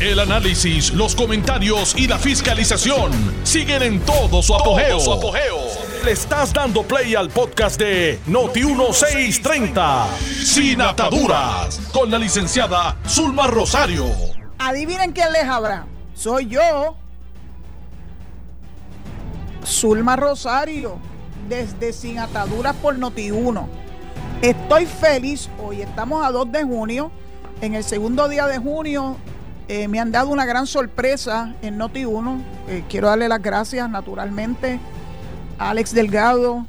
El análisis, los comentarios y la fiscalización siguen en todo su apogeo. Le estás dando play al podcast de Noti1630, Sin Ataduras, con la licenciada Zulma Rosario. Adivinen quién les habla. Soy yo, Zulma Rosario, desde Sin Ataduras por Noti1. Estoy feliz hoy, estamos a 2 de junio. En el segundo día de junio eh, me han dado una gran sorpresa en Noti1. Eh, quiero darle las gracias naturalmente a Alex Delgado,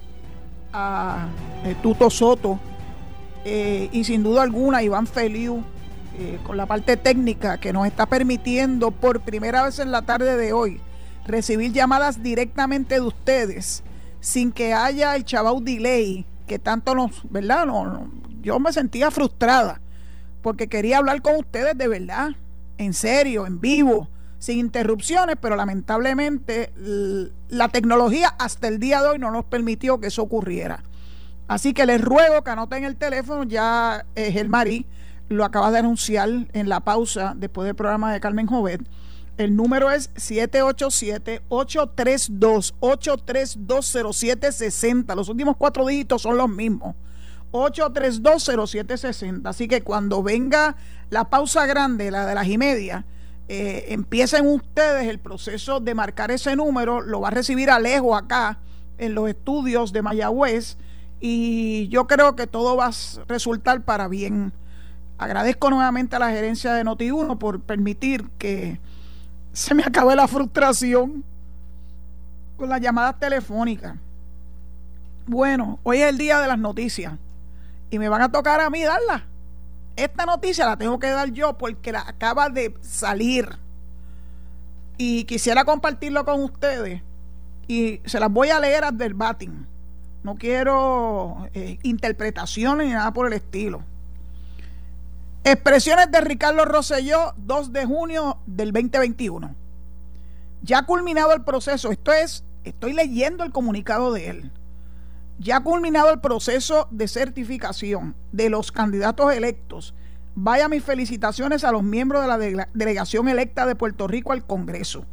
a eh, Tuto Soto y sin duda alguna Iván Feliu con la parte técnica que nos está permitiendo por primera vez en la tarde de hoy recibir llamadas directamente de ustedes sin que haya el chabau delay que tanto nos, ¿verdad? no, yo me sentía frustrada porque quería hablar con ustedes de verdad en serio, en vivo, sin interrupciones, pero lamentablemente la tecnología hasta el día de hoy no nos permitió que eso ocurriera. Así que les ruego que anoten el teléfono, ya eh, el Marí lo acaba de anunciar en la pausa después del programa de Carmen Jovet. El número es 787-832-8320760. Los últimos cuatro dígitos son los mismos. 8320760. Así que cuando venga la pausa grande, la de las y media, eh, empiecen ustedes el proceso de marcar ese número, lo va a recibir Alejo acá en los estudios de Mayagüez y yo creo que todo va a resultar para bien. Agradezco nuevamente a la gerencia de Noti1 por permitir que se me acabe la frustración con las llamadas telefónicas. Bueno, hoy es el día de las noticias y me van a tocar a mí darla. Esta noticia la tengo que dar yo porque la acaba de salir y quisiera compartirlo con ustedes y se las voy a leer a verbatim. No quiero eh, interpretaciones ni nada por el estilo. Expresiones de Ricardo Rosselló, 2 de junio del 2021. Ya culminado el proceso, esto es, estoy leyendo el comunicado de él. Ya culminado el proceso de certificación de los candidatos electos. Vaya mis felicitaciones a los miembros de la delegación electa de Puerto Rico al Congreso.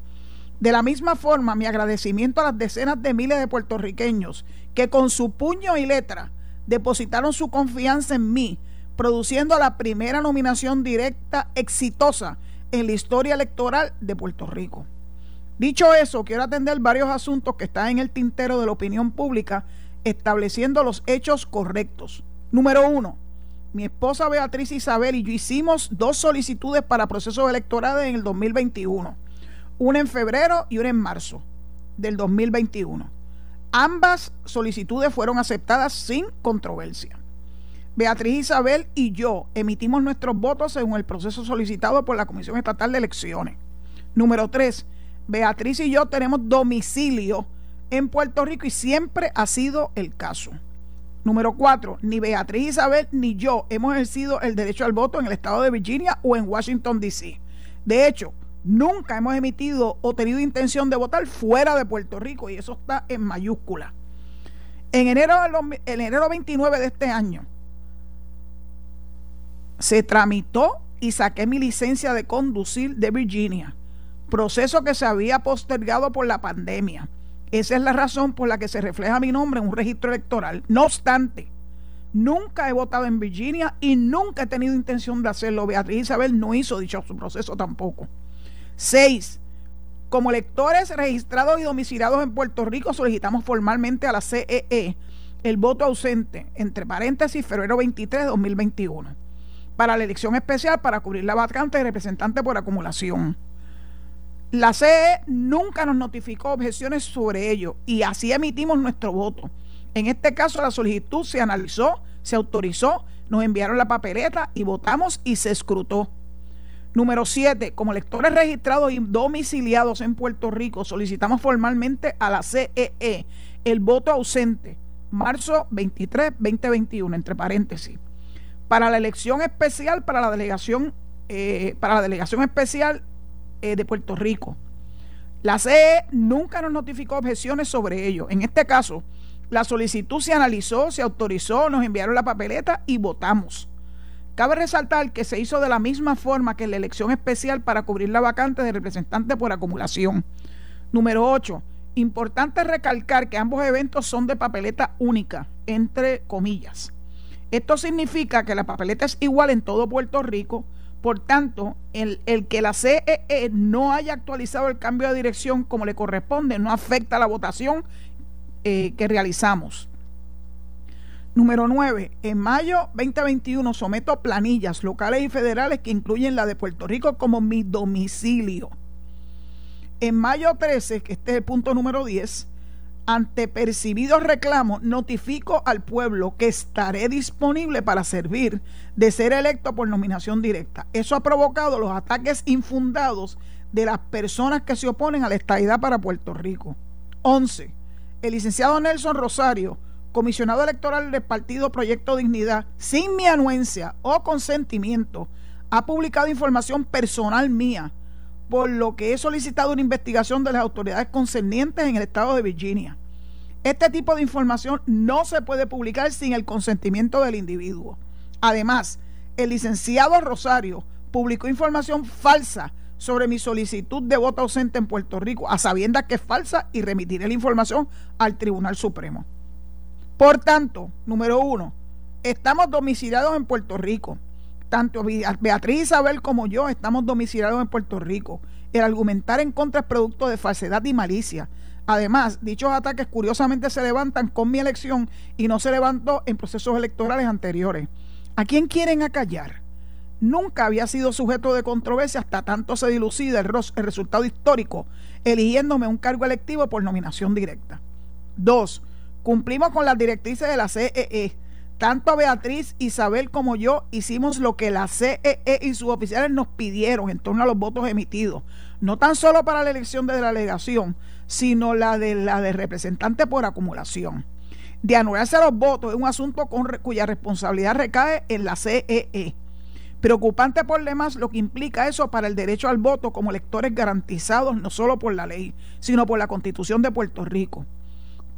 De la misma forma, mi agradecimiento a las decenas de miles de puertorriqueños que con su puño y letra depositaron su confianza en mí, produciendo la primera nominación directa exitosa en la historia electoral de Puerto Rico. Dicho eso, quiero atender varios asuntos que están en el tintero de la opinión pública estableciendo los hechos correctos. Número uno, mi esposa Beatriz Isabel y yo hicimos dos solicitudes para procesos electorales en el 2021, una en febrero y una en marzo del 2021. Ambas solicitudes fueron aceptadas sin controversia. Beatriz Isabel y yo emitimos nuestros votos según el proceso solicitado por la Comisión Estatal de Elecciones. Número tres, Beatriz y yo tenemos domicilio en Puerto Rico y siempre ha sido el caso. Número cuatro, ni Beatriz Isabel ni yo hemos ejercido el derecho al voto en el estado de Virginia o en Washington, D.C. De hecho, nunca hemos emitido o tenido intención de votar fuera de Puerto Rico y eso está en mayúscula. En enero, en enero 29 de este año se tramitó y saqué mi licencia de conducir de Virginia, proceso que se había postergado por la pandemia. Esa es la razón por la que se refleja mi nombre en un registro electoral. No obstante, nunca he votado en Virginia y nunca he tenido intención de hacerlo. Beatriz Isabel no hizo dicho su proceso tampoco. Seis, como electores registrados y domiciliados en Puerto Rico, solicitamos formalmente a la CEE e el voto ausente, entre paréntesis, febrero 23 de 2021, para la elección especial para cubrir la vacante de representante por acumulación. La CE nunca nos notificó objeciones sobre ello y así emitimos nuestro voto. En este caso la solicitud se analizó, se autorizó, nos enviaron la papeleta y votamos y se escrutó. Número 7. Como electores registrados y domiciliados en Puerto Rico, solicitamos formalmente a la CEE e el voto ausente, marzo 23, 2021, entre paréntesis. Para la elección especial, para la delegación, eh, para la delegación especial eh, de Puerto Rico. La CE nunca nos notificó objeciones sobre ello. En este caso, la solicitud se analizó, se autorizó, nos enviaron la papeleta y votamos. Cabe resaltar que se hizo de la misma forma que la elección especial para cubrir la vacante de representante por acumulación. Número 8. Importante recalcar que ambos eventos son de papeleta única, entre comillas. Esto significa que la papeleta es igual en todo Puerto Rico, por tanto, el, que la CEE e no haya actualizado el cambio de dirección como le corresponde no afecta la votación eh, que realizamos. Número 9. En mayo 2021 someto planillas locales y federales que incluyen la de Puerto Rico como mi domicilio. En mayo 13, que este es el punto número 10, ante percibidos reclamos, notifico al pueblo que estaré disponible para servir de ser electo por nominación directa. Eso ha provocado los ataques infundados de las personas que se oponen a la estadidad para Puerto Rico. 11. El licenciado Nelson Rosario comisionado electoral del partido Proyecto Dignidad, sin mi anuencia o consentimiento, ha publicado información personal mía, por lo que he solicitado una investigación de las autoridades concernientes en el estado de Virginia. Este tipo de información no se puede publicar sin el consentimiento del individuo. Además, el licenciado Rosario publicó información falsa sobre mi solicitud de voto ausente en Puerto Rico, a sabiendas que es falsa, y remitiré la información al Tribunal Supremo. Por tanto, número uno, estamos domiciliados en Puerto Rico. Tanto Beatriz Isabel como yo estamos domiciliados en Puerto Rico. El argumentar en contra es producto de falsedad y malicia. Además, dichos ataques curiosamente se levantan con mi elección y no se levantó en procesos electorales anteriores. ¿A quién quieren acallar? Nunca había sido sujeto de controversia hasta tanto se dilucida el, el resultado histórico, eligiéndome un cargo electivo por nominación directa. Dos, Cumplimos con las directrices de la CEE. Tanto Beatriz, Isabel como yo hicimos lo que la CEE e y sus oficiales nos pidieron en torno a los votos emitidos. No tan solo para la elección de la delegación, sino la de la de representante por acumulación. De anularse los votos es un asunto cuya responsabilidad recae en la CEE. E. Preocupante por demás lo que implica eso para el derecho al voto como electores garantizados no solo por la ley, sino por la constitución de Puerto Rico.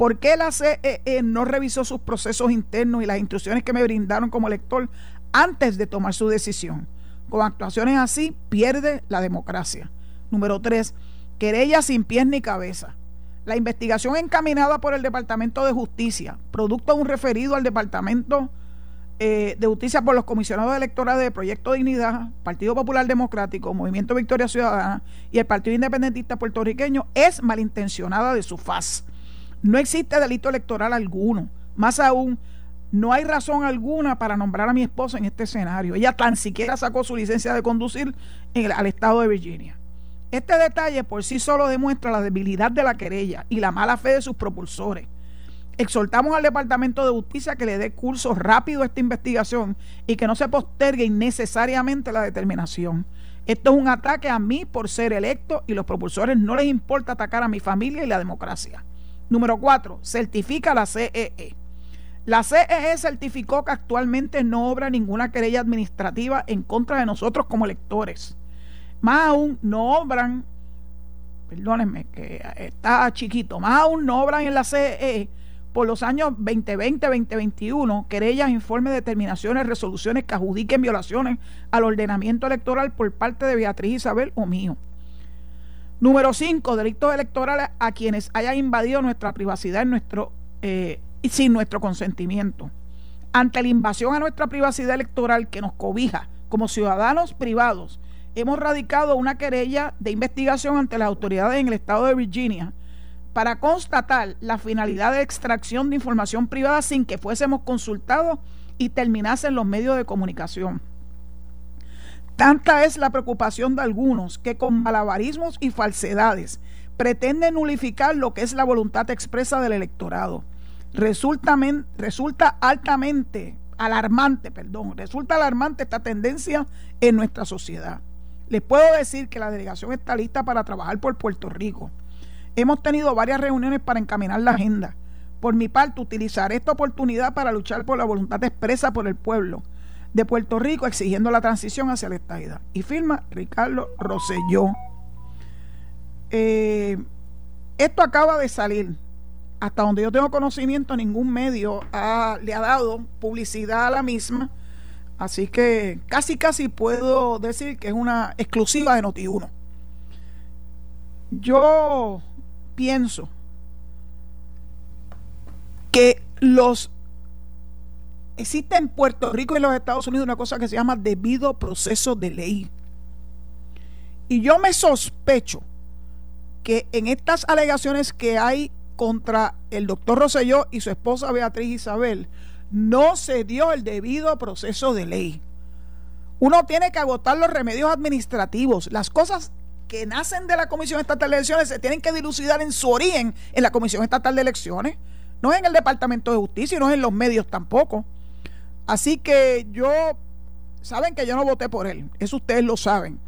¿Por qué la CEE no revisó sus procesos internos y las instrucciones que me brindaron como elector antes de tomar su decisión? Con actuaciones así pierde la democracia. Número tres, querella sin pies ni cabeza. La investigación encaminada por el Departamento de Justicia, producto de un referido al Departamento eh, de Justicia por los comisionados electorales de Proyecto Dignidad, Partido Popular Democrático, Movimiento Victoria Ciudadana y el Partido Independentista Puertorriqueño, es malintencionada de su faz no existe delito electoral alguno. Más aún, no hay razón alguna para nombrar a mi esposa en este escenario. Ella tan siquiera sacó su licencia de conducir al estado de Virginia. Este detalle por sí solo demuestra la debilidad de la querella y la mala fe de sus propulsores. Exhortamos al Departamento de Justicia que le dé curso rápido a esta investigación y que no se postergue innecesariamente la determinación. Esto es un ataque a mí por ser electo y los propulsores no les importa atacar a mi familia y la democracia. Número cuatro, certifica la CEE. E. La CEE e certificó que actualmente no obra ninguna querella administrativa en contra de nosotros como electores. Más aún, no obran, perdónenme que está chiquito, más aún no obran en la CEE e por los años 2020-2021 querellas, informes, determinaciones, resoluciones que adjudiquen violaciones al ordenamiento electoral por parte de Beatriz Isabel o mío. Número 5, delitos electorales a quienes hayan invadido nuestra privacidad eh, sin nuestro consentimiento. Ante la invasión a nuestra privacidad electoral que nos cobija como ciudadanos privados, hemos radicado una querella de investigación ante las autoridades en el estado de Virginia para constatar la finalidad de extracción de información privada sin que fuésemos consultados y terminasen los medios de comunicación. Tanta es la preocupación de algunos que con malabarismos y falsedades pretenden nulificar lo que es la voluntad expresa del electorado. Resulta, altamente alarmante, perdón, resulta alarmante esta tendencia en nuestra sociedad. Les puedo decir que la delegación está lista para trabajar por Puerto Rico. Hemos tenido varias reuniones para encaminar la agenda. Por mi parte, utilizaré esta oportunidad para luchar por la voluntad expresa por el pueblo de Puerto Rico exigiendo la transición hacia la estadidad. Y firma Ricardo Rosselló. Eh, esto acaba de salir. Hasta donde yo tengo conocimiento, ningún medio le ha dado publicidad a la misma. Así que casi casi puedo decir que es una exclusiva de Noti1. Yo pienso que los existe en Puerto Rico y en los Estados Unidos una cosa que se llama debido proceso de ley. Y yo me sospecho que en estas alegaciones que hay contra el doctor Rosselló y su esposa Beatriz Isabel, no se dio el debido proceso de ley. Uno tiene que agotar los remedios administrativos. Las cosas que nacen de la Comisión Estatal de Elecciones se tienen que dilucidar en su origen en la Comisión Estatal de Elecciones, no en el Departamento de Justicia y no en los medios tampoco. Así que yo, saben que yo no voté por él, eso ustedes lo saben.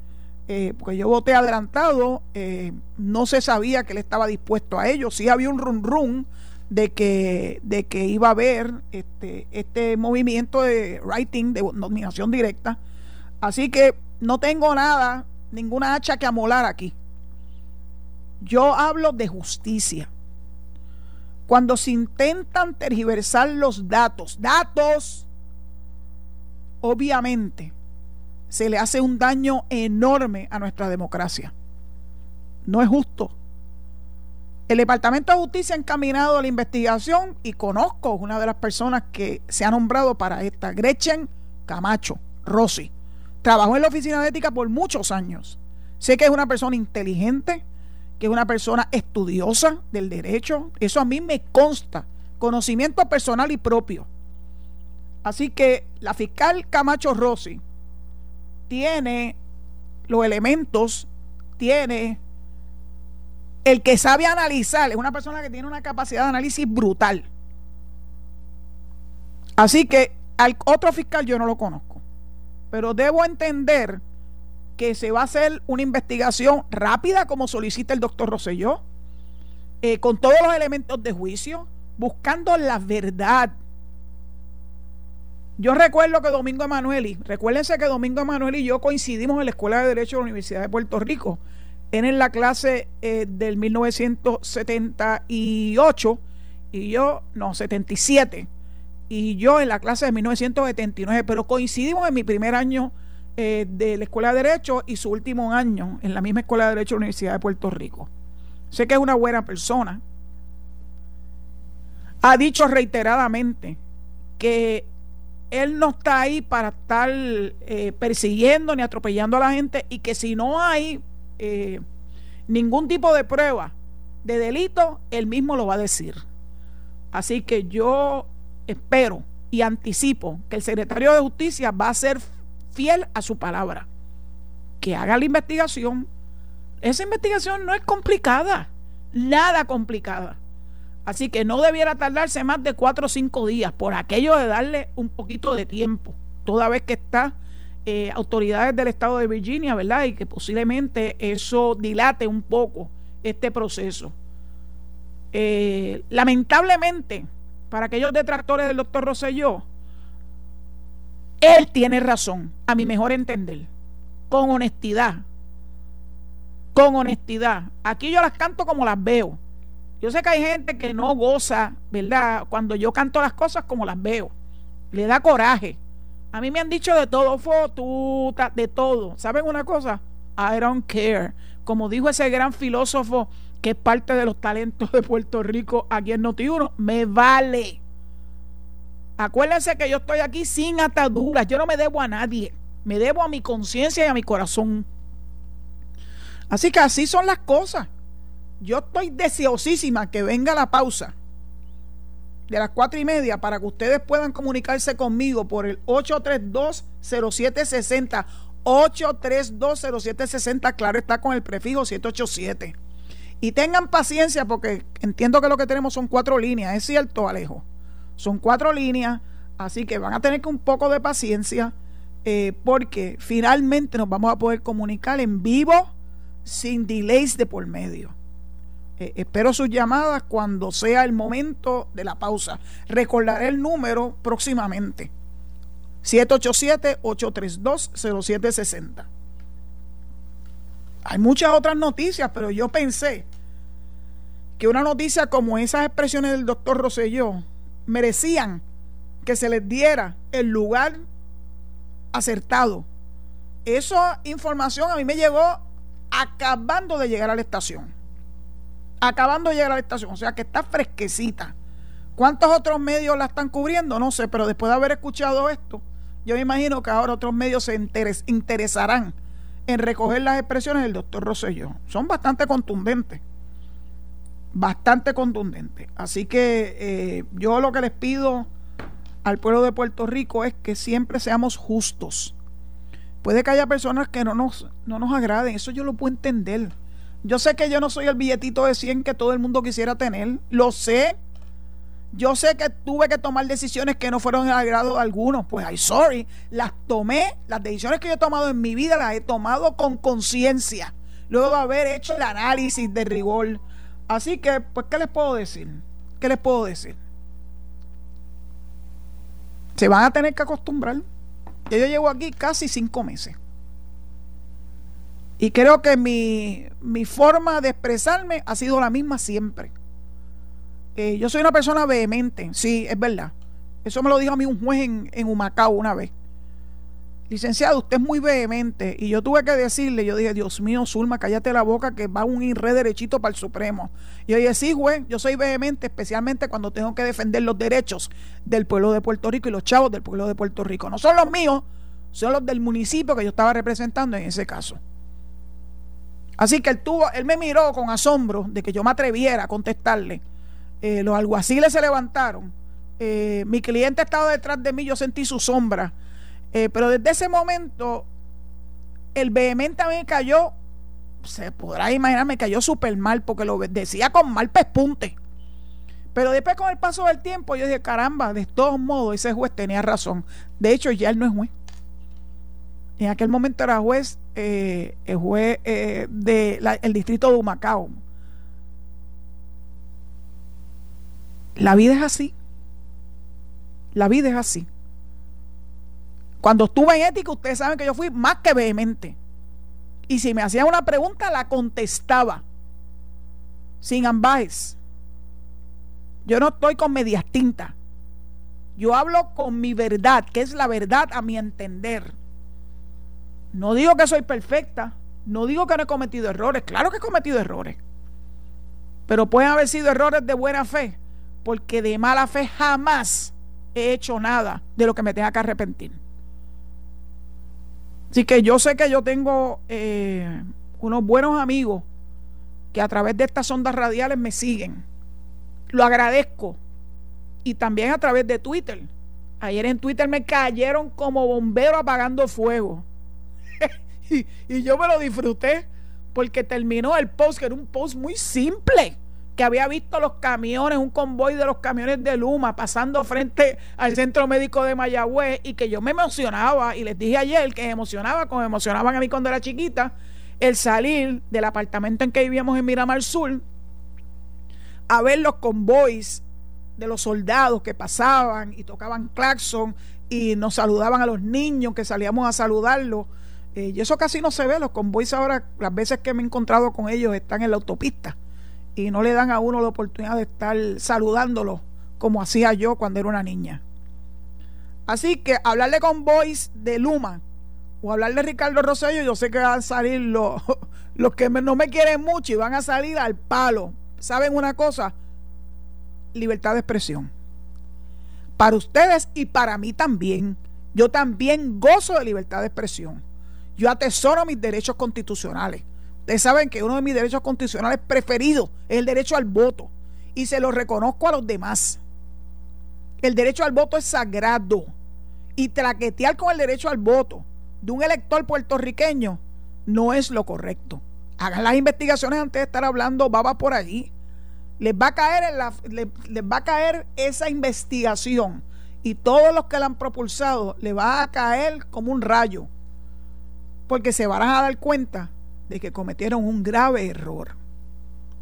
Eh, porque yo voté adelantado, eh, no se sabía que él estaba dispuesto a ello, sí había un run run de que, de que iba a haber este, este movimiento de writing, de nominación directa. Así que no tengo nada, ninguna hacha que amolar aquí. Yo hablo de justicia. Cuando se intentan tergiversar los datos, datos, obviamente se le hace un daño enorme a nuestra democracia. No es justo. El Departamento de Justicia ha encaminado la investigación y conozco una de las personas que se ha nombrado para esta, Gretchen Camacho Rossi. Trabajó en la Oficina de Ética por muchos años. Sé que es una persona inteligente, que es una persona estudiosa del derecho. Eso a mí me consta. Conocimiento personal y propio. Así que la fiscal Camacho Rossi tiene los elementos, tiene el que sabe analizar, es una persona que tiene una capacidad de análisis brutal. Así que al otro fiscal yo no lo conozco, pero debo entender que se va a hacer una investigación rápida como solicita el doctor Rosselló, eh, con todos los elementos de juicio, buscando la verdad, yo recuerdo que Domingo Emanueli, recuérdense que Domingo Emanueli y yo coincidimos en la Escuela de Derecho de la Universidad de Puerto Rico. en la clase eh, del 1978 y yo, no, 77. Y yo en la clase de 1979, pero coincidimos en mi primer año eh, de la Escuela de Derecho y su último año en la misma Escuela de Derecho de la Universidad de Puerto Rico. Sé que es una buena persona. Ha dicho reiteradamente que él no está ahí para estar eh, persiguiendo ni atropellando a la gente y que si no hay eh, ningún tipo de prueba de delito, él mismo lo va a decir. Así que yo espero y anticipo que el secretario de Justicia va a ser fiel a su palabra, que haga la investigación. Esa investigación no es complicada, nada complicada. Así que no debiera tardarse más de cuatro o cinco días por aquello de darle un poquito de tiempo, toda vez que está eh, autoridades del estado de Virginia, ¿verdad? Y que posiblemente eso dilate un poco este proceso. Eh, lamentablemente, para aquellos detractores del doctor Rosselló, él tiene razón, a mi mejor entender, con honestidad. Con honestidad. Aquí yo las canto como las veo. Yo sé que hay gente que no goza, ¿verdad? Cuando yo canto las cosas como las veo. Le da coraje. A mí me han dicho de todo, fotuta, de todo. ¿Saben una cosa? I don't care. Como dijo ese gran filósofo que es parte de los talentos de Puerto Rico aquí en Noti1, me vale. Acuérdense que yo estoy aquí sin ataduras. Yo no me debo a nadie. Me debo a mi conciencia y a mi corazón. Así que así son las cosas yo estoy deseosísima que venga la pausa de las cuatro y media para que ustedes puedan comunicarse conmigo por el 832-0760. 832-0760, claro, está con el prefijo 787. Y tengan paciencia porque entiendo que lo que tenemos son cuatro líneas, es cierto, Alejo. Son cuatro líneas, así que van a tener que un poco de paciencia eh, porque finalmente nos vamos a poder comunicar en vivo sin delays de por medio. Eh, espero sus llamadas cuando sea el momento de la pausa. Recordaré el número próximamente. 787-832-0760. Hay muchas otras noticias, pero yo pensé que una noticia como esas expresiones del doctor Rosselló merecían que se les diera el lugar acertado. Esa información a mí me llegó acabando de llegar a la estación. Acabando de llegar a la estación. O sea que está fresquecita. ¿Cuántos otros medios la están cubriendo? No sé, pero después de haber escuchado esto, yo me imagino que ahora otros medios se interesarán en recoger las expresiones del doctor Rosselló. Son bastante contundentes. Bastante contundentes. Así que eh, yo lo que les pido al pueblo de Puerto Rico es que siempre seamos justos. Puede que haya personas que no nos, no nos agraden, eso yo lo puedo entender. Yo sé que yo no soy el billetito de 100 que todo el mundo quisiera tener, lo sé. Yo sé que tuve que tomar decisiones que no fueron al agrado de algunos. Pues, ay, sorry, las tomé. Las decisiones que yo he tomado en mi vida las he tomado con conciencia. Luego de haber hecho el análisis de rigor. Así que, pues, ¿qué les puedo decir? ¿Qué les puedo decir? Se van a tener que acostumbrar. yo llevo aquí casi cinco meses. Y creo que mi, mi forma de expresarme ha sido la misma siempre eh, yo soy una persona vehemente, sí, es verdad. Eso me lo dijo a mí un juez en, en Humacao una vez. Licenciado, usted es muy vehemente. Y yo tuve que decirle, yo dije, Dios mío, Zulma, cállate la boca que va un irre derechito para el Supremo. Y yo dije, sí, juez, yo soy vehemente, especialmente cuando tengo que defender los derechos del pueblo de Puerto Rico y los chavos del pueblo de Puerto Rico. No son los míos, son los del municipio que yo estaba representando en ese caso. Así que él tuvo, él me miró con asombro de que yo me atreviera a contestarle eh, los alguaciles se levantaron, eh, mi cliente estaba detrás de mí, yo sentí su sombra, eh, pero desde ese momento el vehemente me cayó, se podrá imaginar, me cayó súper mal porque lo decía con mal pespunte. Pero después con el paso del tiempo yo dije, caramba, de todos modos ese juez tenía razón. De hecho ya él no es juez. En aquel momento era juez, el juez del distrito de Humacao, La vida es así. La vida es así. Cuando estuve en ética, ustedes saben que yo fui más que vehemente. Y si me hacían una pregunta, la contestaba. Sin ambajes. Yo no estoy con medias tintas. Yo hablo con mi verdad, que es la verdad a mi entender. No digo que soy perfecta. No digo que no he cometido errores. Claro que he cometido errores. Pero pueden haber sido errores de buena fe porque de mala fe jamás he hecho nada de lo que me tenga que arrepentir. Así que yo sé que yo tengo eh, unos buenos amigos que a través de estas ondas radiales me siguen. Lo agradezco. Y también a través de Twitter. Ayer en Twitter me cayeron como bombero apagando fuego. Y, y yo me lo disfruté porque terminó el post, que era un post muy simple que había visto los camiones, un convoy de los camiones de Luma pasando frente al centro médico de Mayagüez y que yo me emocionaba y les dije ayer que me emocionaba como me emocionaban a mí cuando era chiquita el salir del apartamento en que vivíamos en Miramar Sur a ver los convoys de los soldados que pasaban y tocaban claxon y nos saludaban a los niños que salíamos a saludarlos. Eh, y eso casi no se ve, los convoys ahora, las veces que me he encontrado con ellos están en la autopista y no le dan a uno la oportunidad de estar saludándolo como hacía yo cuando era una niña. Así que hablarle con Boys de Luma o hablarle de Ricardo Rosello, yo sé que van a salir los, los que no me quieren mucho y van a salir al palo. ¿Saben una cosa? Libertad de expresión. Para ustedes y para mí también. Yo también gozo de libertad de expresión. Yo atesoro mis derechos constitucionales. Ustedes saben que uno de mis derechos constitucionales preferidos es el derecho al voto y se lo reconozco a los demás. El derecho al voto es sagrado y traquetear con el derecho al voto de un elector puertorriqueño no es lo correcto. Hagan las investigaciones antes de estar hablando baba por allí. Les va a caer les va a caer esa investigación y todos los que la han propulsado le va a caer como un rayo porque se van a dar cuenta de que cometieron un grave error.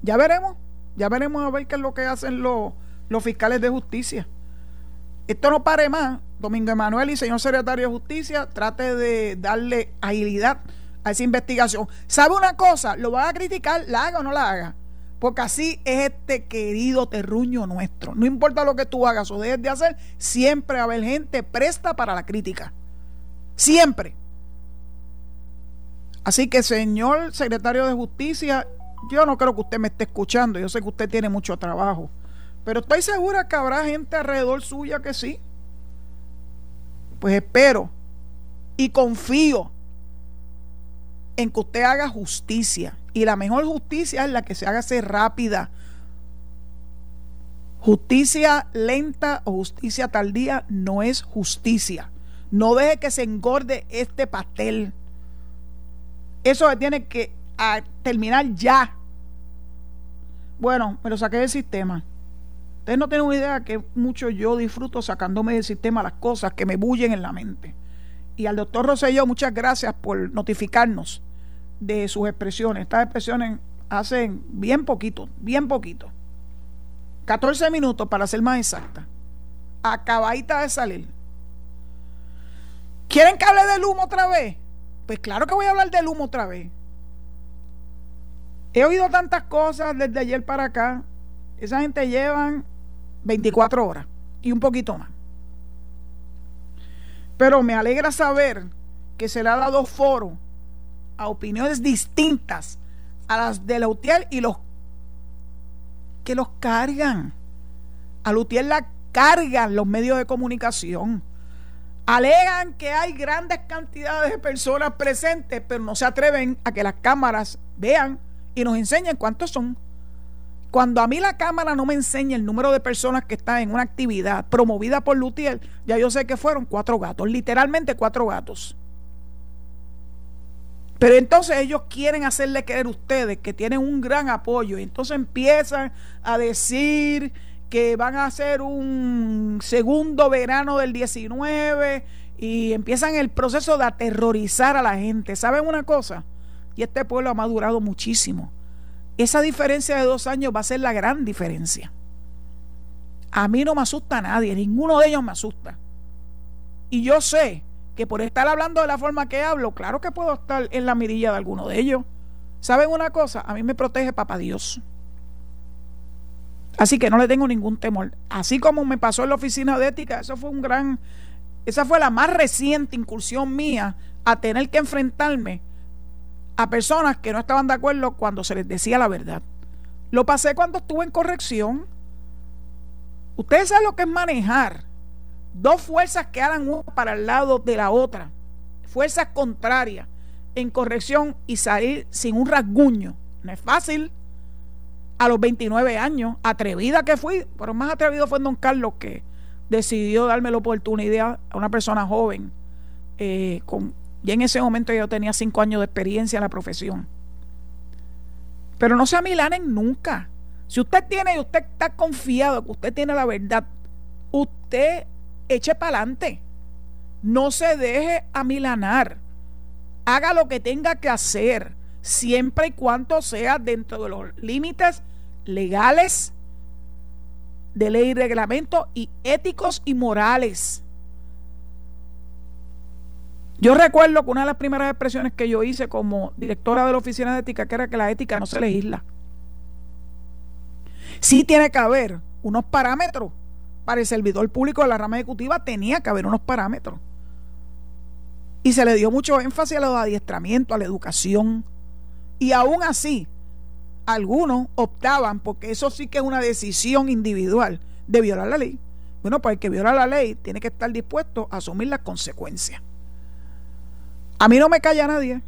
Ya veremos, ya veremos a ver qué es lo que hacen los, los fiscales de justicia. Esto no pare más. Domingo Emanuel y señor secretario de Justicia, trate de darle agilidad a esa investigación. ¿Sabe una cosa? ¿Lo va a criticar? ¿La haga o no la haga? Porque así es este querido terruño nuestro. No importa lo que tú hagas o dejes de hacer, siempre va a haber gente presta para la crítica. Siempre. Así que, señor secretario de Justicia, yo no creo que usted me esté escuchando. Yo sé que usted tiene mucho trabajo. Pero estoy segura que habrá gente alrededor suya que sí. Pues espero y confío en que usted haga justicia. Y la mejor justicia es la que se haga ser rápida. Justicia lenta o justicia tardía no es justicia. No deje que se engorde este pastel. Eso tiene que terminar ya. Bueno, me lo saqué del sistema. Ustedes no tienen una idea que mucho yo disfruto sacándome del sistema las cosas que me bullen en la mente. Y al doctor Rosselló, muchas gracias por notificarnos de sus expresiones. Estas expresiones hacen bien poquito, bien poquito. 14 minutos para ser más exacta. Acabadita de salir. ¿Quieren que hable del humo otra vez? Pues claro que voy a hablar del humo otra vez. He oído tantas cosas desde ayer para acá. Esa gente llevan 24 horas y un poquito más. Pero me alegra saber que se le ha dado foro a opiniones distintas a las de Lautier y los que los cargan. A Lutier la cargan los medios de comunicación. Alegan que hay grandes cantidades de personas presentes, pero no se atreven a que las cámaras vean y nos enseñen cuántos son. Cuando a mí la cámara no me enseña el número de personas que están en una actividad promovida por Lutier, ya yo sé que fueron cuatro gatos, literalmente cuatro gatos. Pero entonces ellos quieren hacerle creer a ustedes que tienen un gran apoyo y entonces empiezan a decir que van a hacer un segundo verano del 19 y empiezan el proceso de aterrorizar a la gente. ¿Saben una cosa? Y este pueblo ha madurado muchísimo. Esa diferencia de dos años va a ser la gran diferencia. A mí no me asusta a nadie, ninguno de ellos me asusta. Y yo sé que por estar hablando de la forma que hablo, claro que puedo estar en la mirilla de alguno de ellos. ¿Saben una cosa? A mí me protege Papá Dios. Así que no le tengo ningún temor. Así como me pasó en la oficina de ética, eso fue un gran, esa fue la más reciente incursión mía a tener que enfrentarme a personas que no estaban de acuerdo cuando se les decía la verdad. Lo pasé cuando estuve en corrección. Ustedes saben lo que es manejar dos fuerzas que hagan una para el lado de la otra, fuerzas contrarias en corrección y salir sin un rasguño. No es fácil. A los 29 años, atrevida que fui, pero más atrevido fue don Carlos que decidió darme la oportunidad a una persona joven. Eh, con, y en ese momento yo tenía cinco años de experiencia en la profesión. Pero no se amilanen nunca. Si usted tiene y usted está confiado que usted tiene la verdad, usted eche para adelante. No se deje amilanar. Haga lo que tenga que hacer, siempre y cuando sea dentro de los límites legales, de ley y reglamento y éticos y morales. Yo recuerdo que una de las primeras expresiones que yo hice como directora de la oficina de ética, que era que la ética no se legisla. Sí tiene que haber unos parámetros para el servidor público de la rama ejecutiva tenía que haber unos parámetros. Y se le dio mucho énfasis a los adiestramientos, a la educación. Y aún así, algunos optaban, porque eso sí que es una decisión individual, de violar la ley. Bueno, pues el que viola la ley tiene que estar dispuesto a asumir las consecuencias. A mí no me calla nadie.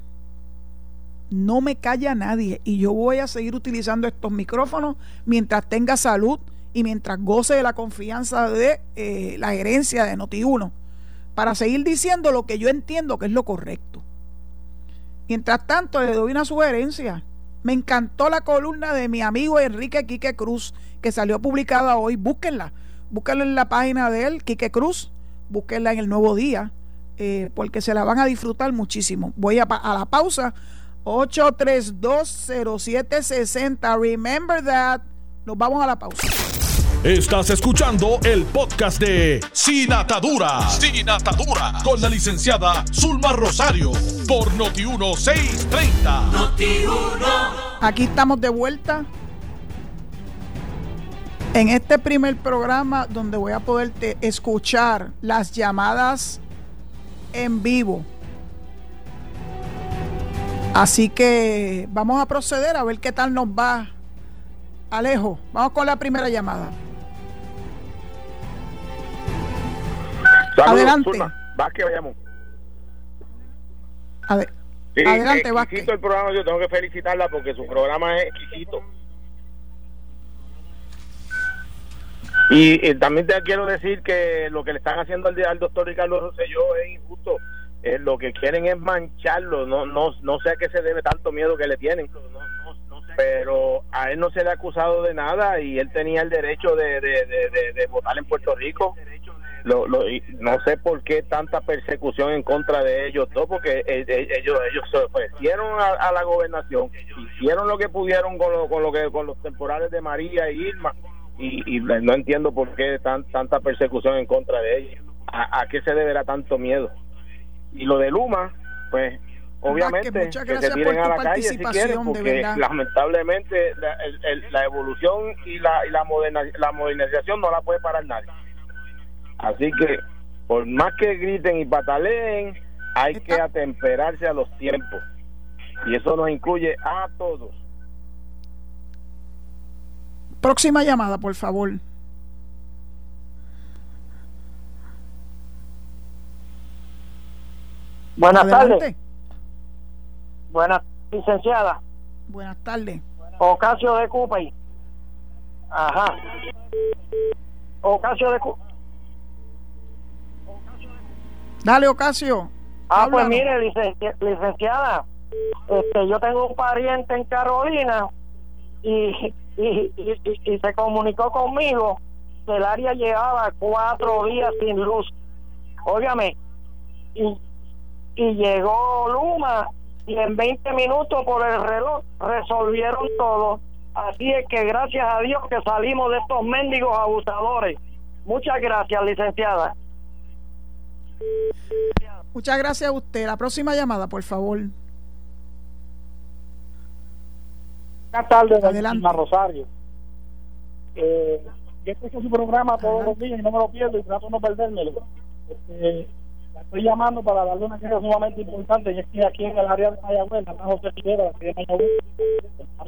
No me calla nadie. Y yo voy a seguir utilizando estos micrófonos mientras tenga salud y mientras goce de la confianza de eh, la gerencia de Noti1 para seguir diciendo lo que yo entiendo que es lo correcto. Mientras tanto, le doy una sugerencia. Me encantó la columna de mi amigo Enrique Quique Cruz, que salió publicada hoy. Búsquenla. Búsquenla en la página de él, Quique Cruz. Búsquenla en el nuevo día, eh, porque se la van a disfrutar muchísimo. Voy a, a la pausa. 8320760. Remember that. Nos vamos a la pausa. Estás escuchando el podcast de Sin Atadura. Sin Atadura. Con la licenciada Zulma Rosario. Por Noti1630. Noti1. Aquí estamos de vuelta. En este primer programa donde voy a poderte escuchar las llamadas en vivo. Así que vamos a proceder a ver qué tal nos va. Alejo, vamos con la primera llamada. Adelante. Vázquez, vayamos. A ver. Adelante, Vázquez. el programa, yo tengo que felicitarla porque su programa es exquisito. Y, también te quiero decir que lo que le están haciendo al, al doctor Ricardo Rosselló es injusto. Eh, lo que quieren es mancharlo. No, no, no sé a qué se debe tanto miedo que le tienen. Pero a él no se le ha acusado de nada y él tenía el derecho de, de, votar en Puerto Rico. Lo, no sé por qué tanta persecución en contra de ellos dos, porque eh, eh, ellos ellos se ofrecieron a, la gobernación, hicieron lo que pudieron con lo, con lo que con los temporales de María y Irma y, no entiendo por qué tan, tanta persecución en contra de ellos. ¿A, qué se deberá tanto miedo? Y lo de Luma, pues obviamente que, se tiren a la calle si quieren, porque lamentablemente la, evolución y la, y la, la modernización no la puede parar nadie. Así que, por más que griten y pataleen, hay que atemperarse a los tiempos. Y eso nos incluye a todos. Próxima llamada, por favor. Buenas tardes. Buenas, licenciada. Buenas tardes. Ocasio de Cupay. Ajá. Ocasio de Cupay. Dale, Ocasio. Ah, pues mire, licenciada, este, yo tengo un pariente en Carolina y y, y, se comunicó conmigo que el área llevaba cuatro días sin luz. Óigame, y, y llegó Luma y en 20 minutos por el reloj resolvieron todo. Así es que gracias a Dios que salimos de estos mendigos abusadores. Muchas gracias, licenciada. Muchas gracias a usted. La próxima llamada, por favor. Buenas tardes, Adelante. Rosario. Eh, yo escucho su programa todos los días y no me lo pierdo y trato de no perdérmelo. Este, la estoy llamando para darle una queja sumamente importante y es que aquí en el área de Mayagüez, la José Rivera, la de Mayagüez,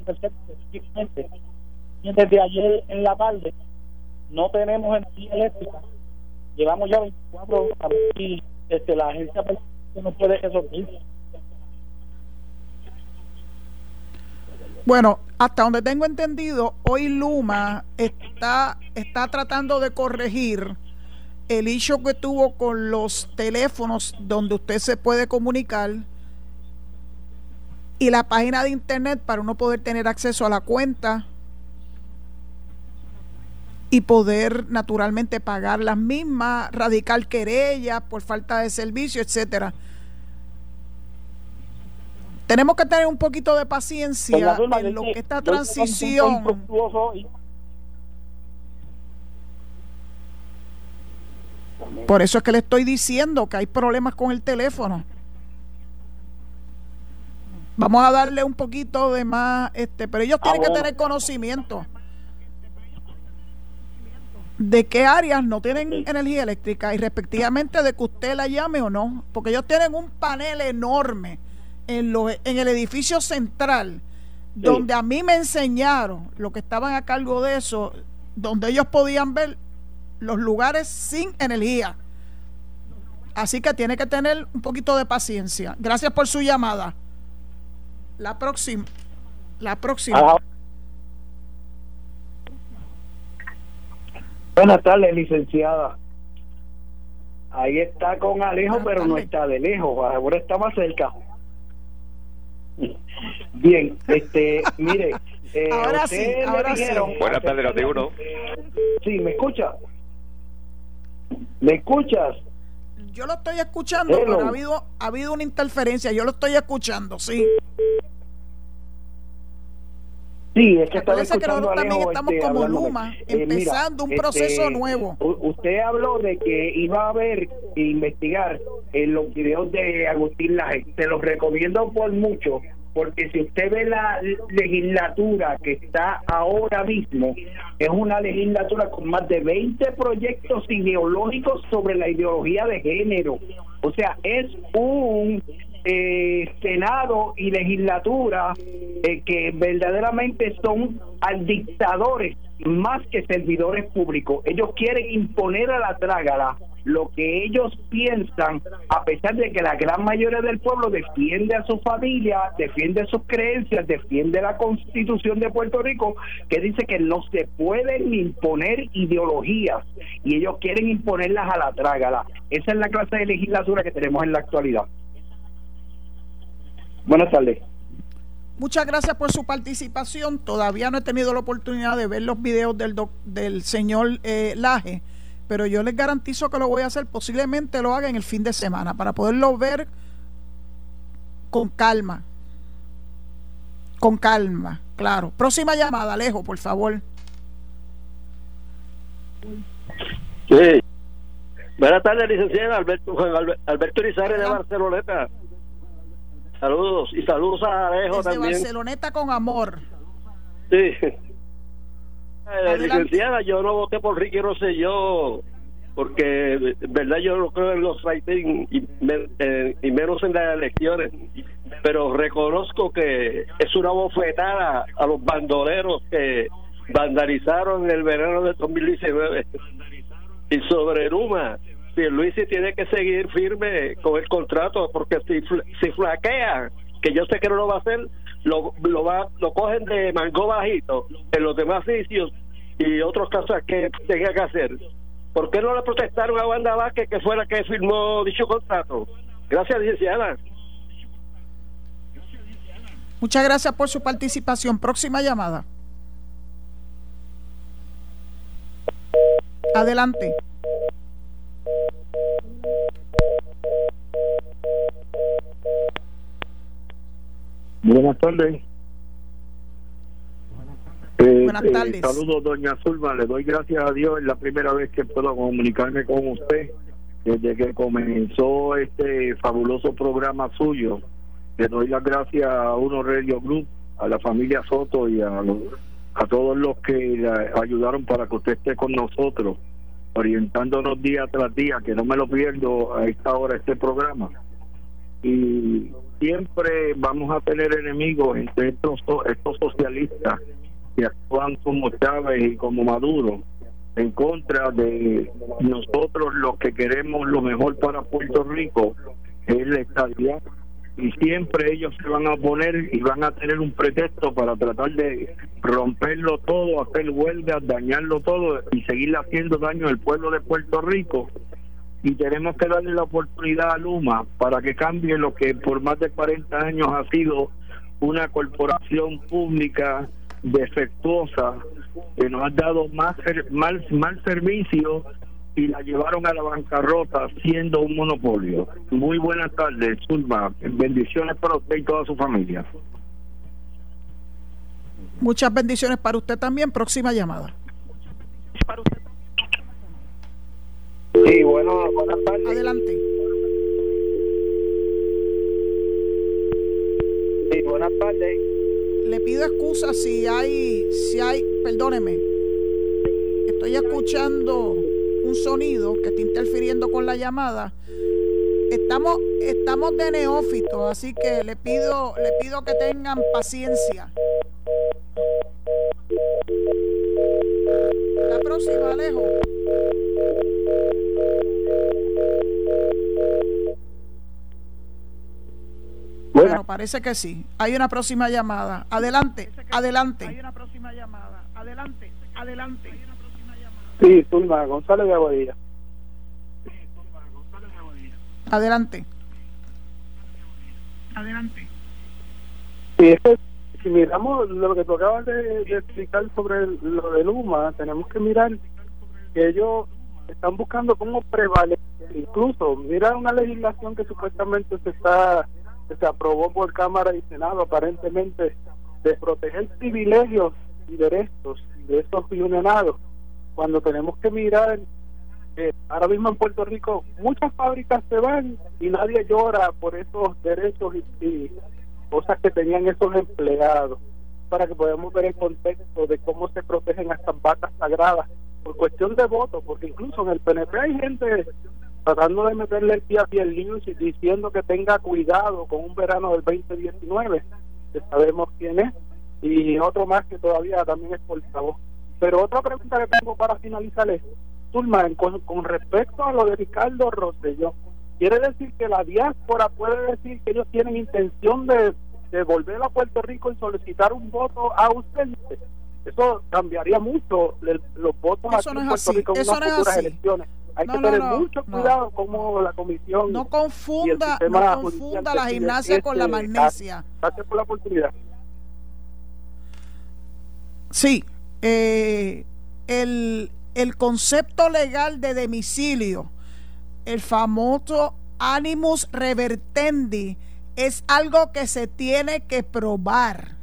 específicamente, y desde ayer en la tarde no tenemos energía eléctrica. Llevamos ya 24 horas y este, la agencia no puede resolver. Bueno, hasta donde tengo entendido, hoy Luma está, está tratando de corregir el hecho que tuvo con los teléfonos donde usted se puede comunicar y la página de internet para uno poder tener acceso a la cuenta y poder naturalmente pagar las mismas, radical querella por falta de servicio, etcétera. Tenemos que tener un poquito de paciencia en lo que esta transición por eso es que le estoy diciendo que hay problemas con el teléfono. Vamos a darle un poquito de más este pero ellos tienen que tener conocimiento de qué áreas no tienen energía eléctrica y respectivamente de que usted la llame o no porque ellos tienen un panel enorme en, en el edificio central, donde a mí me enseñaron, lo que estaban a cargo de eso, donde ellos podían ver los lugares sin energía. Así que tiene que tener un poquito de paciencia. Gracias por su llamada. La próxima. La próxima. Buenas tardes, licenciada. Ahí está con Alejo, pero no está de lejos. Ahora está más cerca. Bien, este, mire, eh, ahora sí, ahora sí. Buenas tardes, uno. Sí, ¿me escucha? ¿Me escuchas? Yo lo estoy escuchando, pero ha habido, ha habido una interferencia. Yo lo estoy escuchando, sí. Sí, es que estaba escuchando que también estamos este, como Luma, eh, empezando un este, proceso nuevo. Usted habló de que iba a ver e investigar en los videos de Agustín Laje. Te los recomiendo por mucho porque si usted ve la legislatura que está ahora mismo, es una legislatura con más de 20 proyectos ideológicos sobre la ideología de género. O sea, es un eh, Senado y legislatura eh, que verdaderamente son dictadores más que servidores públicos. Ellos quieren imponer a la trágala lo que ellos piensan, a pesar de que la gran mayoría del pueblo defiende a su familia, defiende sus creencias, defiende la constitución de Puerto Rico, que dice que no se pueden imponer ideologías y ellos quieren imponerlas a la trágala. Esa es la clase de legislatura que tenemos en la actualidad. Buenas tardes. Muchas gracias por su participación. Todavía no he tenido la oportunidad de ver los videos del, del señor eh, Laje, pero yo les garantizo que lo voy a hacer. Posiblemente lo haga en el fin de semana para poderlo ver con calma. Con calma, claro. Próxima llamada, Alejo, por favor. Sí. Buenas tardes, licenciada Alberto, Alberto de Barceloneta. Saludos y saludos a Alejo Desde también. Barceloneta con amor. Sí. Eh, licenciada, yo no voté por Ricky Rosselló porque, verdad, yo no creo en los ratings y, eh, y menos en las elecciones, pero reconozco que es una bofetada a los bandoleros que vandalizaron el verano de 2019 y sobre Numa Luis tiene que seguir firme con el contrato porque si, si flaquea, que yo sé que no lo va a hacer, lo, lo, va, lo cogen de mango bajito en los demás sitios y otros casos que tenga que hacer. ¿Por qué no le protestaron a Wanda Vázquez que fue la que firmó dicho contrato? Gracias, licenciada. Muchas gracias por su participación. Próxima llamada. Adelante. Buenas tardes. Buenas eh, tardes. saludos, doña Zulma. Le doy gracias a Dios. Es la primera vez que puedo comunicarme con usted desde que comenzó este fabuloso programa suyo. Le doy las gracias a Uno Radio Group, a la familia Soto y a, a todos los que ayudaron para que usted esté con nosotros orientándonos día tras día, que no me lo pierdo a esta hora este programa. Y siempre vamos a tener enemigos entre estos, estos socialistas que actúan como Chávez y como Maduro en contra de nosotros los que queremos lo mejor para Puerto Rico, es la estabilidad y siempre ellos se van a poner y van a tener un pretexto para tratar de romperlo todo, hacer huelgas, dañarlo todo y seguir haciendo daño al pueblo de Puerto Rico. Y tenemos que darle la oportunidad a Luma para que cambie lo que por más de 40 años ha sido una corporación pública defectuosa que nos ha dado más mal, mal servicio y la llevaron a la bancarrota siendo un monopolio. Muy buenas tardes, Zulma. Bendiciones para usted y toda su familia. Muchas bendiciones para usted también. Próxima llamada. Sí, bueno, buenas tardes. Adelante. Sí, buenas tardes. Le pido excusas si hay, si hay, perdóneme. Estoy escuchando un sonido que está interfiriendo con la llamada. Estamos, estamos de neófito, así que le pido, le pido que tengan paciencia. La próxima, Alejo. Bueno, parece que sí. Hay una próxima llamada. Adelante, adelante. Hay una próxima llamada. Adelante, adelante. Sí, Zulma, González de Aguadilla. Adelante. Adelante. Sí, es que si miramos lo que tú acabas de, explicar sobre lo de Luma, tenemos que mirar que ellos están buscando cómo prevalecer. Incluso, mira una legislación que supuestamente se está se aprobó por Cámara y Senado, aparentemente, de proteger privilegios y derechos de estos unionados cuando tenemos que mirar, eh, ahora mismo en Puerto Rico muchas fábricas se van y nadie llora por esos derechos y, cosas que tenían esos empleados, para que podamos ver el contexto de cómo se protegen a estas vacas sagradas por cuestión de voto, porque incluso en el PNP hay gente tratando de meterle el pie a News y diciendo que tenga cuidado con un verano del 2019, que sabemos quién es, y otro más que todavía también es portavoz. Pero otra pregunta que tengo para finalizar es, Tulman, con, con respecto a lo de Ricardo Rosselló, quiere decir que la diáspora puede decir que ellos tienen intención de, de volver a Puerto Rico y solicitar un voto ausente. Eso cambiaría mucho los votos aquí en Puerto Rico en unas futuras elecciones. Hay que tener mucho cuidado como la comisión. No confunda, no confunda la gimnasia con la magnesia. Gracias por la oportunidad. Sí, eh, el, el concepto legal de domicilio, el famoso animus revertendi, es algo que se tiene que probar.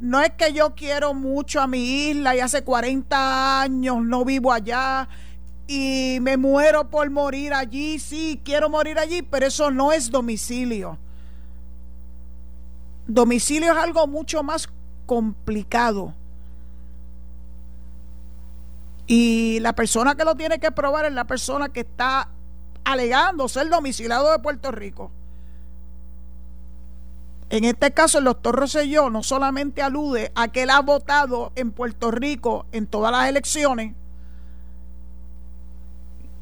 No es que yo quiero mucho a mi isla y hace 40 años no vivo allá y me muero por morir allí. Sí, quiero morir allí, pero eso no es domicilio. Domicilio es algo mucho más complicado. Y la persona que lo tiene que probar es la persona que está alegando ser domiciliado de Puerto Rico. En este caso, el doctor Rosselló no solamente alude a que él ha votado en Puerto Rico en todas las elecciones,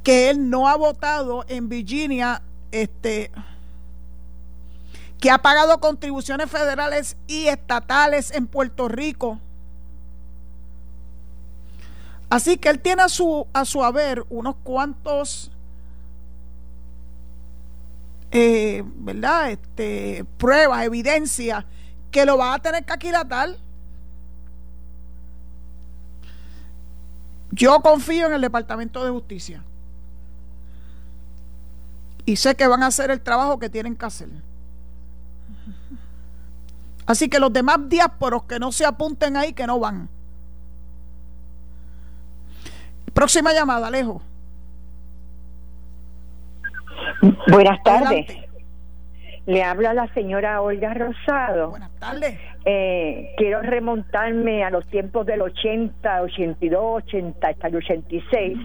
que él no ha votado en Virginia, este, que ha pagado contribuciones federales y estatales en Puerto Rico Así que él tiene a su, a su haber unos cuantos, eh, ¿verdad? Este, pruebas, evidencias que lo va a tener que aquilatar. Yo confío en el Departamento de Justicia. Y sé que van a hacer el trabajo que tienen que hacer. Así que los demás diásporos que no se apunten ahí, que no van. Próxima llamada, Alejo. Buenas tardes. Le habla la señora Olga Rosado. Buenas tardes. Eh, quiero remontarme a los tiempos del 80, 82, 80 hasta el 86,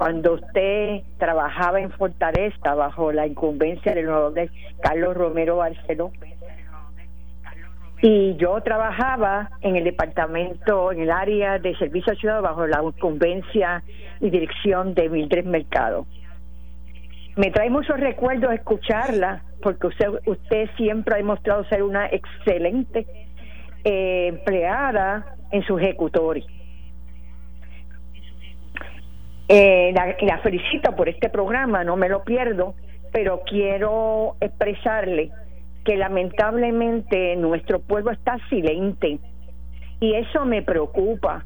cuando usted trabajaba en Fortaleza bajo la incumbencia del nuevo de Carlos Romero Barceló y yo trabajaba en el departamento, en el área de servicio ciudadano bajo la incumbencia y dirección de Mildred Mercado. Me trae muchos recuerdos escucharla, porque usted, usted siempre ha demostrado ser una excelente eh, empleada en su ejecutorio. Eh, la, felicito por este programa, no me lo pierdo, pero quiero expresarle que lamentablemente nuestro pueblo está silente y eso me preocupa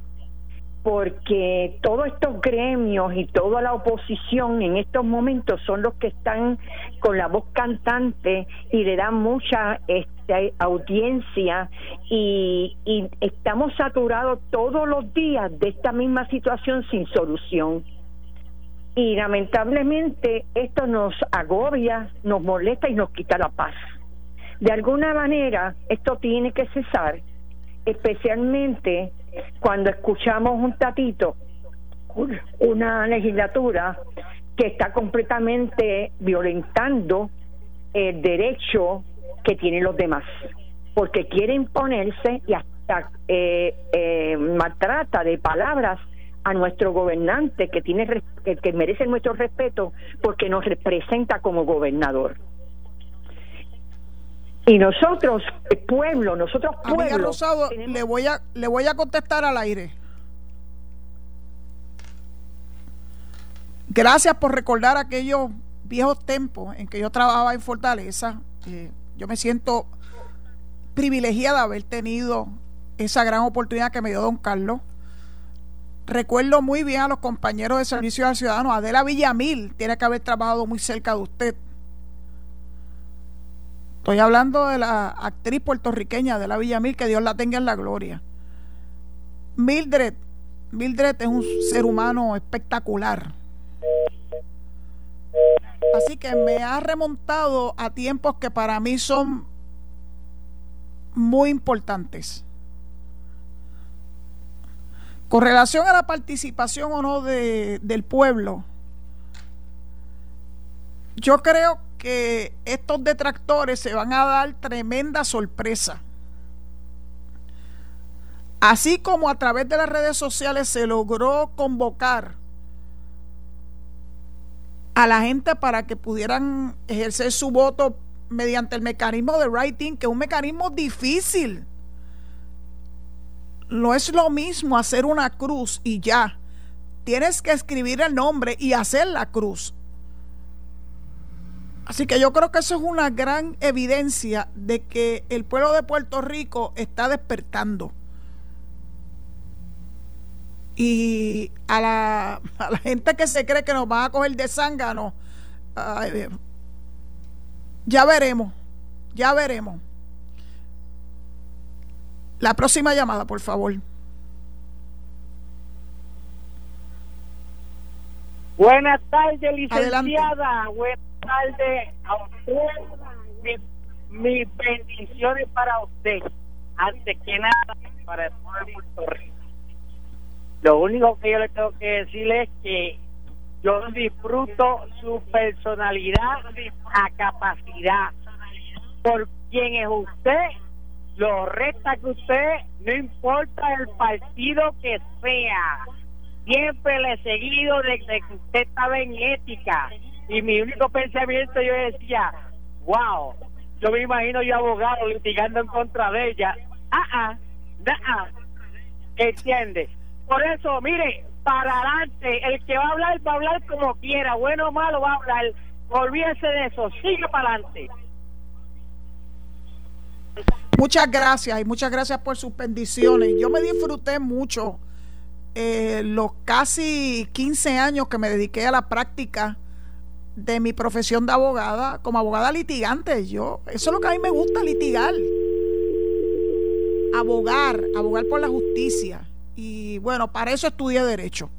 porque todos estos gremios y toda la oposición en estos momentos son los que están con la voz cantante y le dan mucha este, audiencia y, y estamos saturados todos los días de esta misma situación sin solución. Y lamentablemente esto nos agobia, nos molesta y nos quita la paz. De alguna manera, esto tiene que cesar, especialmente cuando escuchamos un tatito, una legislatura que está completamente violentando el derecho que tienen los demás, porque quiere imponerse y hasta eh, eh, maltrata de palabras a nuestro gobernante que tiene que merece nuestro respeto porque nos representa como gobernador. Y nosotros, el pueblo, nosotros pueblo... Amiga Rosado, le, voy a, le voy a contestar al aire. Gracias por recordar aquellos viejos tiempos en que yo trabajaba en Fortaleza. Eh, yo me siento privilegiada de haber tenido esa gran oportunidad que me dio don Carlos. Recuerdo muy bien a los compañeros de Servicio al Ciudadano. Adela Villamil tiene que haber trabajado muy cerca de usted Estoy hablando de la actriz puertorriqueña de la Villamil, que Dios la tenga en la gloria. Mildred, Mildred es un ser humano espectacular. Así que me ha remontado a tiempos que para mí son muy importantes. Con relación a la participación o no de, del pueblo, yo creo que estos detractores se van a dar tremenda sorpresa. Así como a través de las redes sociales se logró convocar a la gente para que pudieran ejercer su voto mediante el mecanismo de writing, que es un mecanismo difícil. No es lo mismo hacer una cruz y ya. Tienes que escribir el nombre y hacer la cruz. Así que yo creo que eso es una gran evidencia de que el pueblo de Puerto Rico está despertando. Y a la, a la gente que se cree que nos van a coger de zángano, ya veremos, ya veremos. La próxima llamada, por favor. Buenas tardes, licenciada. Buenas tardes a usted. Mis, bendiciones para usted. Antes que nada, para el pueblo de Puerto Rico. Lo único que yo le tengo que decirle es que yo disfruto su personalidad a capacidad. Por quien es usted, lo resta que usted, no importa el partido que sea. Siempre le he seguido desde que usted estaba en ética. Y mi único pensamiento yo decía, wow, yo me imagino yo abogado litigando en contra de ella. Ah, ah, ah, ¿entiende? Por eso, mire, para adelante. El que va a hablar, va a hablar como quiera, bueno o malo, va a hablar. Olvídese de eso, sigue para adelante. Muchas gracias y muchas gracias por sus bendiciones. Yo me disfruté mucho eh, los casi 15 años que me dediqué a la práctica de mi profesión de abogada, como abogada litigante. Yo, eso es lo que a mí me gusta, litigar. Abogar, abogar por la justicia. Y bueno, para eso estudié Derecho.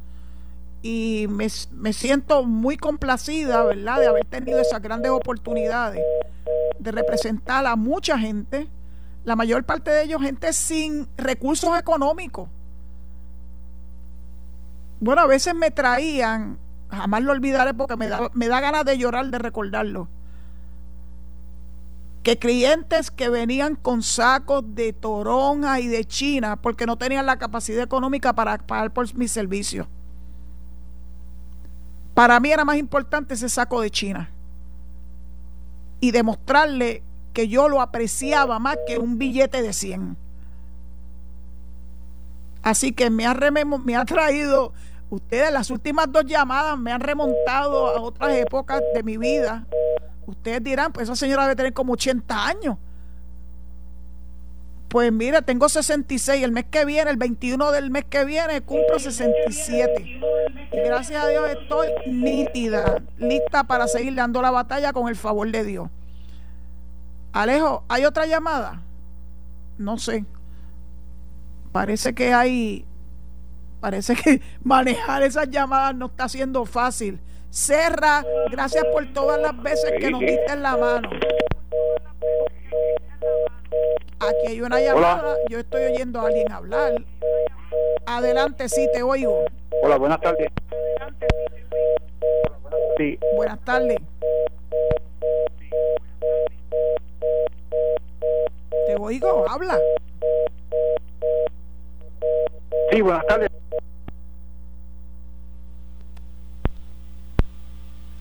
Y me, siento muy complacida, ¿verdad?, de haber tenido esas grandes oportunidades de representar a mucha gente, la mayor parte de ellos gente sin recursos económicos. Bueno, a veces me traían, jamás lo olvidaré porque me da, me da ganas de llorar de recordarlo que clientes que venían con sacos de toronja y de China porque no tenían la capacidad económica para pagar por mis servicios. Para mí era más importante ese saco de China y demostrarle que yo lo apreciaba más que un billete de 100. Así que me ha, me ha traído, ustedes las últimas dos llamadas me han remontado a otras épocas de mi vida Ustedes dirán, pues esa señora debe tener como 80 años. Pues mira, tengo 66. El mes que viene, el 21 del mes que viene, cumplo 67. Y gracias a Dios estoy nítida, lista para seguir dando la batalla con el favor de Dios. Alejo, ¿hay otra llamada? No sé. Parece que hay. Parece que manejar esas llamadas no está siendo fácil. Serra, gracias por todas las veces que nos diste en la mano. Aquí hay una llamada, yo estoy oyendo a alguien hablar. Adelante, sí, te oigo. Hola, buenas tardes. Sí. Buenas tardes. Te oigo, habla. Sí, buenas tardes.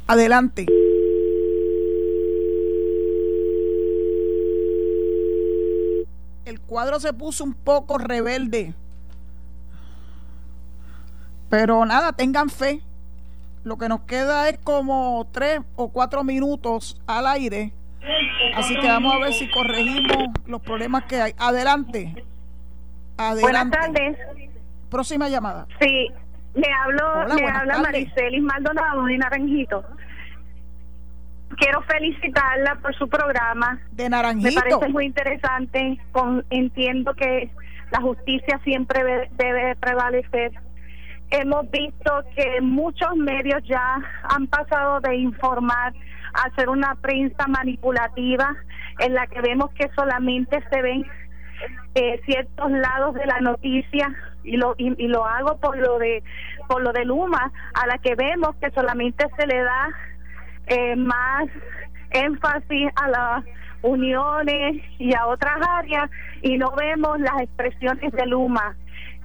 Adelante. El cuadro se puso un poco rebelde. Pero nada, tengan fe. Lo que nos queda es como tres o cuatro minutos al aire. Así que vamos a ver si corregimos los problemas que hay. Adelante. Adelante. Buenas tardes. Próxima llamada. Sí, le hablo, le habla Maricelis Maldonado de Naranjito. Quiero felicitarla por su programa. De Naranjito. Me parece muy interesante. Con, entiendo que la justicia siempre debe, prevalecer. Hemos visto que muchos medios ya han pasado de informar hacer una prensa manipulativa en la que vemos que solamente se ven eh, ciertos lados de la noticia y lo y, lo hago por lo de por lo de Luma a la que vemos que solamente se le da eh, más énfasis a las uniones y a otras áreas y no vemos las expresiones de Luma.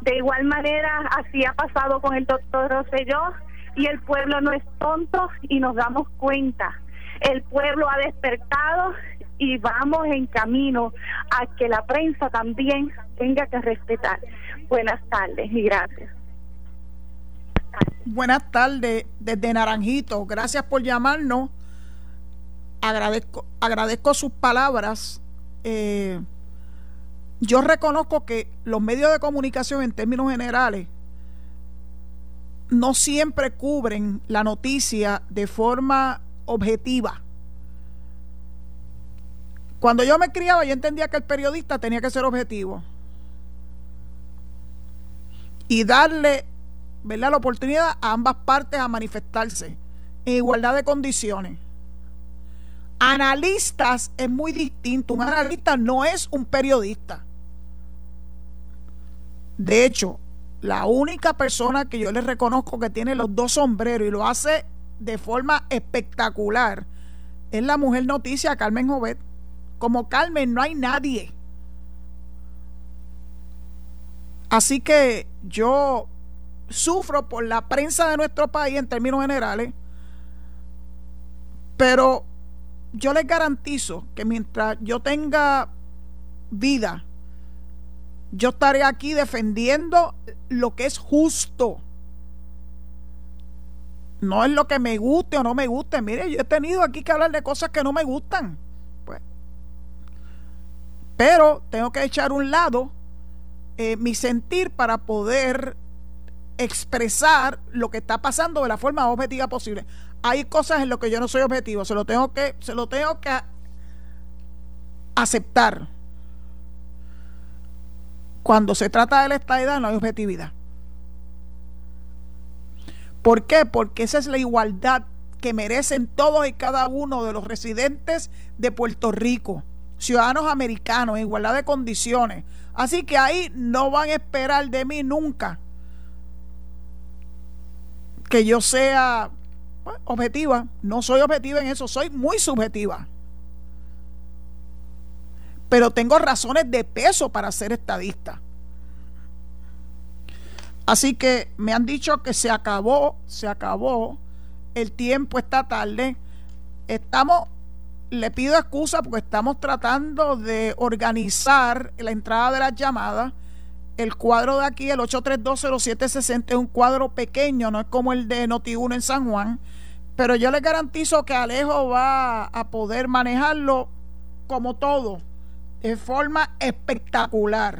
De igual manera, así ha pasado con el doctor Rosselló y el pueblo no es tonto y nos damos cuenta. El pueblo ha despertado y vamos en camino a que la prensa también tenga que respetar. Buenas tardes y gracias. Buenas tardes desde Naranjito. Gracias por llamarnos. Agradezco, agradezco sus palabras. Eh, yo reconozco que los medios de comunicación en términos generales no siempre cubren la noticia de forma objetiva. Cuando yo me criaba, yo entendía que el periodista tenía que ser objetivo y darle ¿verdad? la oportunidad a ambas partes a manifestarse en igualdad de condiciones. Analistas es muy distinto. Un analista no es un periodista. De hecho, la única persona que yo le reconozco que tiene los dos sombreros y lo hace de forma espectacular es la mujer noticia Carmen Jovet. Como Carmen no hay nadie. Así que yo sufro por la prensa de nuestro país en términos generales, pero yo les garantizo que mientras yo tenga vida, yo estaré aquí defendiendo lo que es justo. No es lo que me guste o no me guste. Mire, yo he tenido aquí que hablar de cosas que no me gustan. Pues. Pero tengo que echar un lado eh, mi sentir para poder expresar lo que está pasando de la forma objetiva posible. Hay cosas en las que yo no soy objetivo, se lo tengo que, se lo tengo que aceptar. Cuando se trata de la estadidad no hay objetividad. ¿Por qué? Porque esa es la igualdad que merecen todos y cada uno de los residentes de Puerto Rico, ciudadanos americanos, en igualdad de condiciones. Así que ahí no van a esperar de mí nunca que yo sea objetiva. No soy objetiva en eso, soy muy subjetiva. Pero tengo razones de peso para ser estadista. Así que me han dicho que se acabó, se acabó, el tiempo está tarde. Estamos, le pido excusa porque estamos tratando de organizar la entrada de las llamadas. El cuadro de aquí, el 8320760, es un cuadro pequeño, no es como el de Noti1 en San Juan, pero yo les garantizo que Alejo va a poder manejarlo como todo, de forma espectacular.